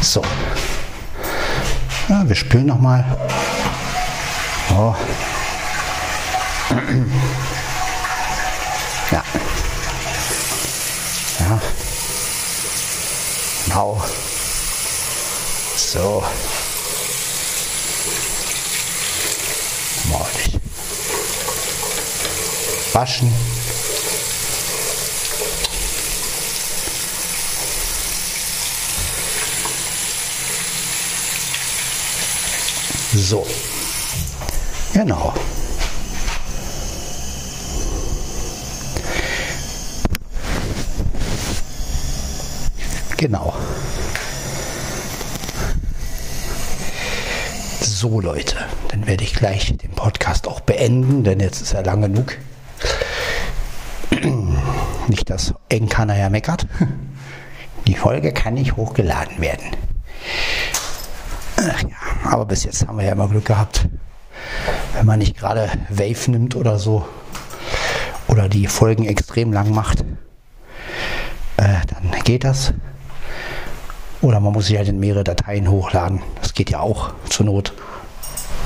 So. Ja, wir spülen noch mal. Oh. Ja. Ja. Genau. So. Ordentlich. Waschen. So. Genau. Genau. So Leute, dann werde ich gleich den Podcast auch beenden, denn jetzt ist er lang genug. Nicht, dass Enkaner ja meckert. Die Folge kann nicht hochgeladen werden. Aber bis jetzt haben wir ja immer Glück gehabt. Wenn man nicht gerade Wave nimmt oder so oder die Folgen extrem lang macht, äh, dann geht das. Oder man muss sich halt in mehrere Dateien hochladen. Das geht ja auch zur Not.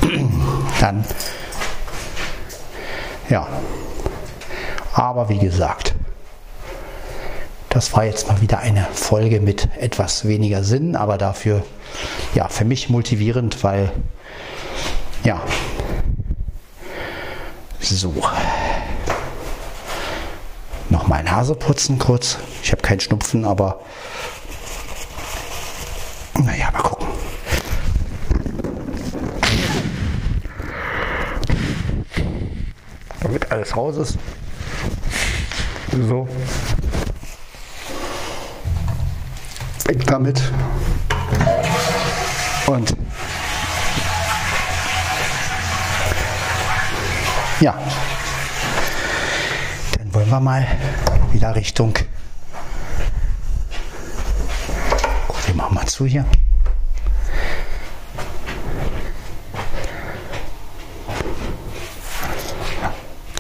Dann, ja. Aber wie gesagt, das war jetzt mal wieder eine Folge mit etwas weniger Sinn, aber dafür ja für mich motivierend, weil ja so noch mal Nase putzen kurz. Ich habe keinen Schnupfen, aber naja, mal gucken. Damit alles raus ist. So. Weg damit. Und ja, dann wollen wir mal wieder Richtung. Gut, wir machen mal zu hier.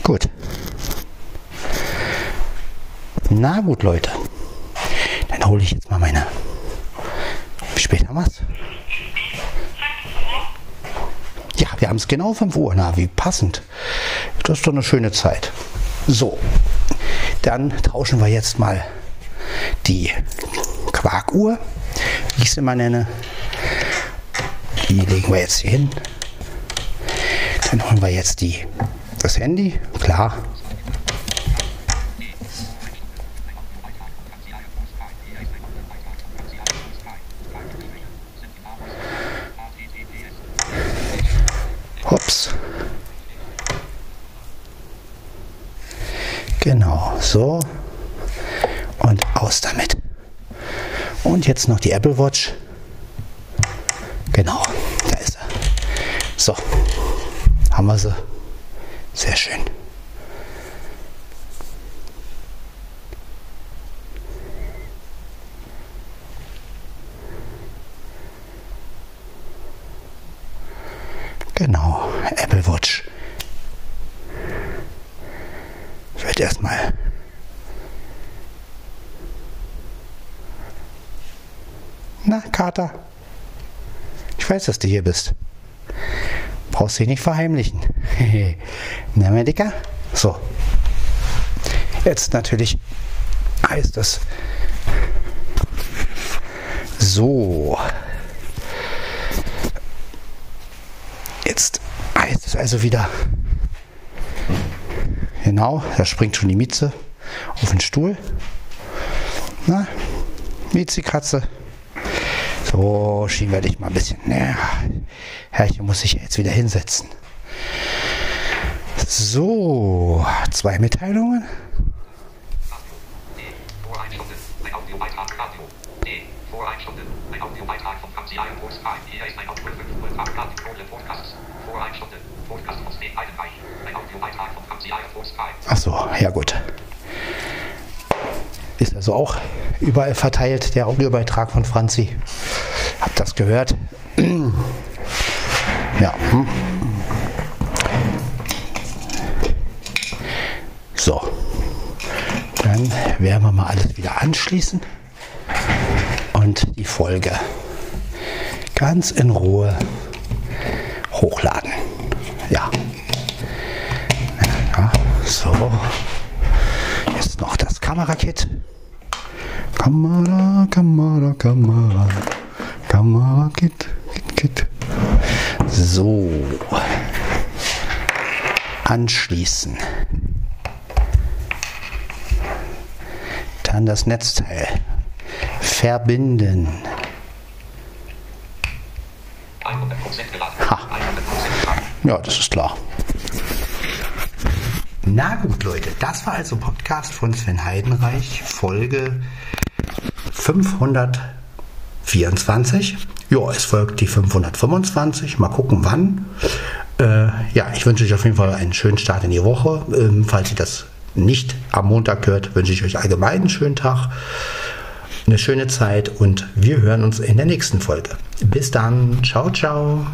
Gut. Na gut, Leute. Dann hole ich jetzt mal meine. Später was. Ja, wir haben es genau 5 Uhr. Na, wie passend. Das ist doch eine schöne Zeit. So, dann tauschen wir jetzt mal die Quarkuhr, wie ich sie immer nenne. Die legen wir jetzt hier hin. Dann holen wir jetzt die, das Handy, klar. Hops. Genau, so. Und aus damit. Und jetzt noch die Apple Watch. Genau, da ist er. So, haben wir sie. Sehr schön. Genau, Apple Watch. Wird erstmal Na, Kater. Weiß, dass du hier bist. Brauchst dich nicht verheimlichen. Na, mein Dicker? So. Jetzt natürlich heißt es so. Jetzt heißt es also wieder. Genau, da springt schon die Mieze auf den Stuhl. Na, Miezi-Katze. So, schieben wir dich mal ein bisschen. Ja, Herrchen muss sich jetzt wieder hinsetzen. So, zwei Mitteilungen. D. Voreinstellungen. Ein Audiobeitrag Radio. D. Voreinstellungen. Ein Audiobeitrag von Kamsi Iron Sky. Hier ist ein Audio 5 Radio Kohle Podcasts. Voreinstellungen. Podcast von Sven Heidenreich. Ein Audiobeitrag von Kamsi Iron Sky. Ach so, ja gut. Ist also auch überall verteilt, der Audiobeitrag von Franzi. Habt das gehört? Ja. So. Dann werden wir mal alles wieder anschließen und die Folge ganz in Ruhe hochladen. Ja. ja so. Jetzt noch das Kamerakit. Kamera, Kamera, Kamera. Kamerakit, Kit, Kit. So. Anschließen. Dann das Netzteil. Verbinden. 100% geladen. Ha. 100% geladen. Ja, das ist klar. Na gut, Leute, das war also Podcast von Sven Heidenreich, Folge 524. Ja, es folgt die 525. Mal gucken, wann. Äh, ja, ich wünsche euch auf jeden Fall einen schönen Start in die Woche. Ähm, falls ihr das nicht am Montag hört, wünsche ich euch allgemein einen schönen Tag, eine schöne Zeit und wir hören uns in der nächsten Folge. Bis dann. Ciao, ciao.